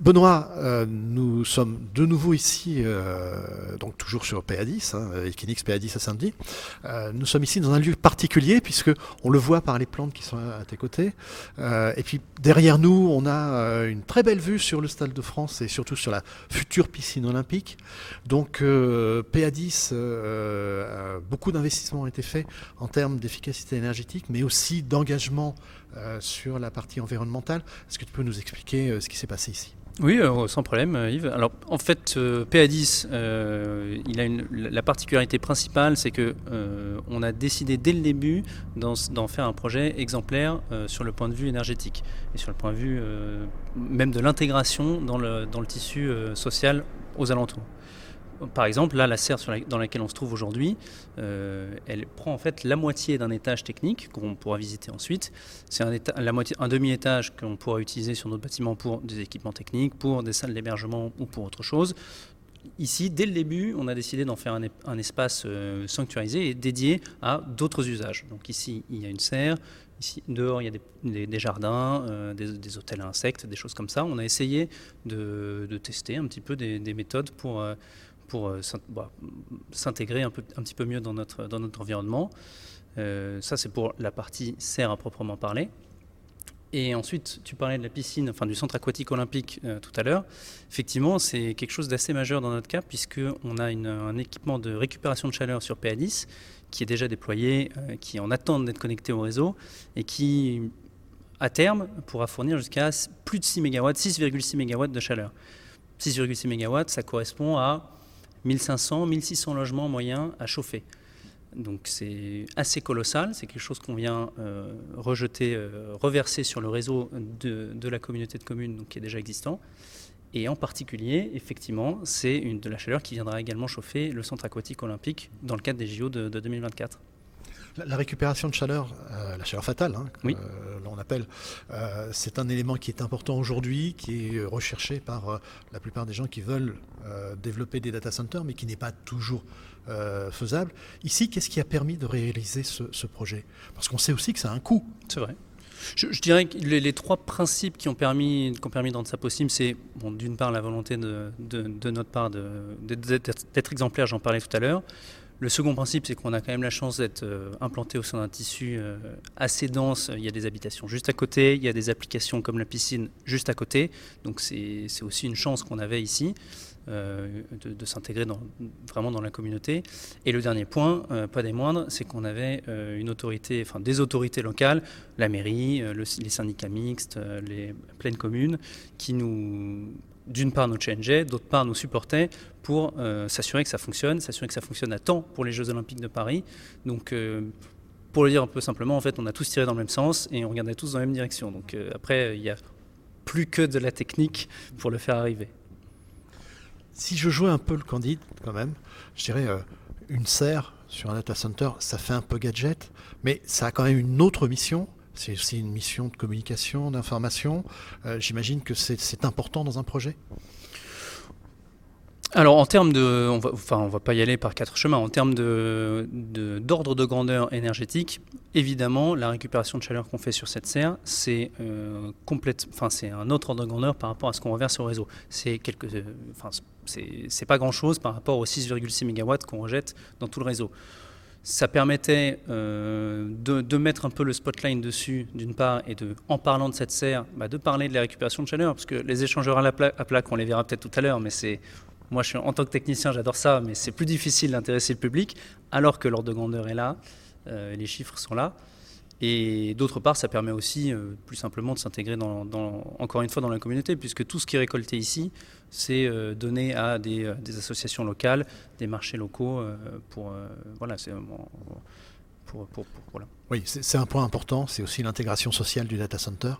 Benoît, euh, nous sommes de nouveau ici, euh, donc toujours sur PA10, hein, Equinix PA10 à Saint-Denis. Euh, nous sommes ici dans un lieu particulier puisque on le voit par les plantes qui sont à tes côtés. et puis derrière nous, on a une très belle vue sur le Stade de France et surtout sur la future piscine olympique. Donc PA10, beaucoup d'investissements ont été faits en termes d'efficacité énergétique, mais aussi d'engagement sur la partie environnementale. Est-ce que tu peux nous expliquer ce qui s'est passé ici? Oui, euh, sans problème, euh, Yves. Alors, en fait, euh, PA10, il a une, la particularité principale, c'est que on a décidé dès le début d'en faire un projet exemplaire sur le point de vue énergétique et sur le point de vue même de l'intégration dans le, dans le tissu social aux alentours par exemple, là, la serre dans laquelle on se trouve aujourd'hui, euh, elle prend en fait la moitié d'un étage technique qu'on pourra visiter ensuite. C'est un, demi-étage qu'on pourra utiliser sur notre bâtiment pour des équipements techniques, pour des salles d'hébergement ou pour autre chose. Ici, dès le début, on a décidé d'en faire un, espace euh, sanctuarisé et dédié à d'autres usages. Donc ici, il y a une serre. Ici, dehors, il y a des, jardins, euh, des, hôtels à insectes, des choses comme ça. On a essayé de, tester un petit peu des, méthodes pour pour euh, bah, s'intégrer un, un petit peu mieux dans notre, dans notre environnement. Euh, ça, c'est pour la partie serre à proprement parler. Et ensuite, tu parlais de la piscine, enfin du centre aquatique olympique euh, tout à l'heure. Effectivement, c'est quelque chose d'assez majeur dans notre cas, puisqu'on a un équipement de récupération de chaleur sur PA10 qui est déjà déployé, qui est en attente d'être connecté au réseau et qui, à terme, pourra fournir jusqu'à plus de 6 MW, 6,6 MW de chaleur. 6,6 MW, ça correspond à 1500, 1600 logements moyens à chauffer. Donc c'est assez colossal, c'est quelque chose qu'on vient euh, rejeter, euh, reverser sur le réseau de, la communauté de communes qui est déjà existant. Et en particulier, effectivement, c'est de la chaleur qui viendra également chauffer le centre aquatique olympique dans le cadre des JO de 2024. La, récupération de chaleur, euh, la chaleur fatale, hein, oui. Euh, l'on appelle, euh, c'est un élément qui est important aujourd'hui, qui est recherché par la plupart des gens qui veulent développer des data centers, mais qui n'est pas toujours faisable. Ici, qu'est-ce qui a permis de réaliser ce, projet? Parce qu'on sait aussi que ça a un coût. C'est vrai. Je, dirais que les, trois principes qui ont permis, qui ont permis de rendre ça possible, c'est bon, d'une part la volonté de, de notre part d'être exemplaire, j'en parlais tout à l'heure. Le second principe, c'est qu'on a quand même la chance d'être euh, implanté au sein d'un tissu euh, assez dense. Il y a des habitations juste à côté, il y a des applications comme la piscine juste à côté. Donc c'est aussi une chance qu'on avait ici. Euh, de, s'intégrer vraiment dans la communauté. Et le dernier point, pas des moindres, c'est qu'on avait une autorité, enfin des autorités locales, la mairie, les syndicats mixtes, les pleines communes, qui nous d'une part nous changeait, d'autre part nous supportait pour euh, s'assurer que ça fonctionne, s'assurer que ça fonctionne à temps pour les Jeux Olympiques de Paris. Donc, euh, pour le dire un peu simplement, en fait, on a tous tiré dans le même sens et on regardait tous dans la même direction. Donc, euh, après, il n'y a plus que de la technique pour le faire arriver. Si je jouais un peu le candide, quand même, je dirais une serre sur un data center, ça fait un peu gadget, mais ça a quand même une autre mission c'est aussi une mission de communication, d'information. Euh, j'imagine que c'est important dans un projet alors en termes de, on va, enfin on va pas y aller par quatre chemins. En termes de d'ordre de, grandeur énergétique, évidemment la récupération de chaleur qu'on fait sur cette serre, c'est euh, un autre ordre de grandeur par rapport à ce qu'on reverse au réseau. C'est c'est pas grand chose par rapport aux 6,6 MW qu'on rejette dans tout le réseau ça permettait euh, de, mettre un peu le spotlight dessus, d'une part, et en parlant de cette serre, bah, de parler de la récupération de chaleur, parce que les échangeurs à, la à plaque, on les verra peut-être tout à l'heure, mais c'est, moi, en tant que technicien, j'adore ça, mais c'est plus difficile d'intéresser le public, alors que l'ordre de grandeur est là, euh, les chiffres sont là. Et d'autre part, ça permet aussi euh, plus simplement de s'intégrer encore une fois dans la communauté, puisque tout ce qui est récolté ici, c'est euh, donné à des, euh, des, associations locales, des marchés locaux, pour voilà, c'est oui, c'est un point important, c'est aussi l'intégration sociale du data center.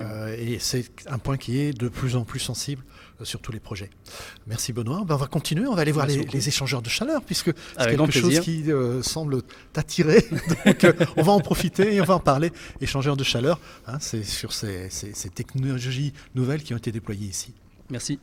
Euh, et c'est un point qui est de plus en plus sensible euh, sur tous les projets. Merci Benoît. Ben, on va continuer, on va aller voir les, échangeurs de chaleur, puisque c'est quelque chose qui euh, semble t'attirer. Donc on va en profiter et on va en parler. Échangeurs de chaleur, hein, c'est sur ces technologies nouvelles qui ont été déployées ici. Merci.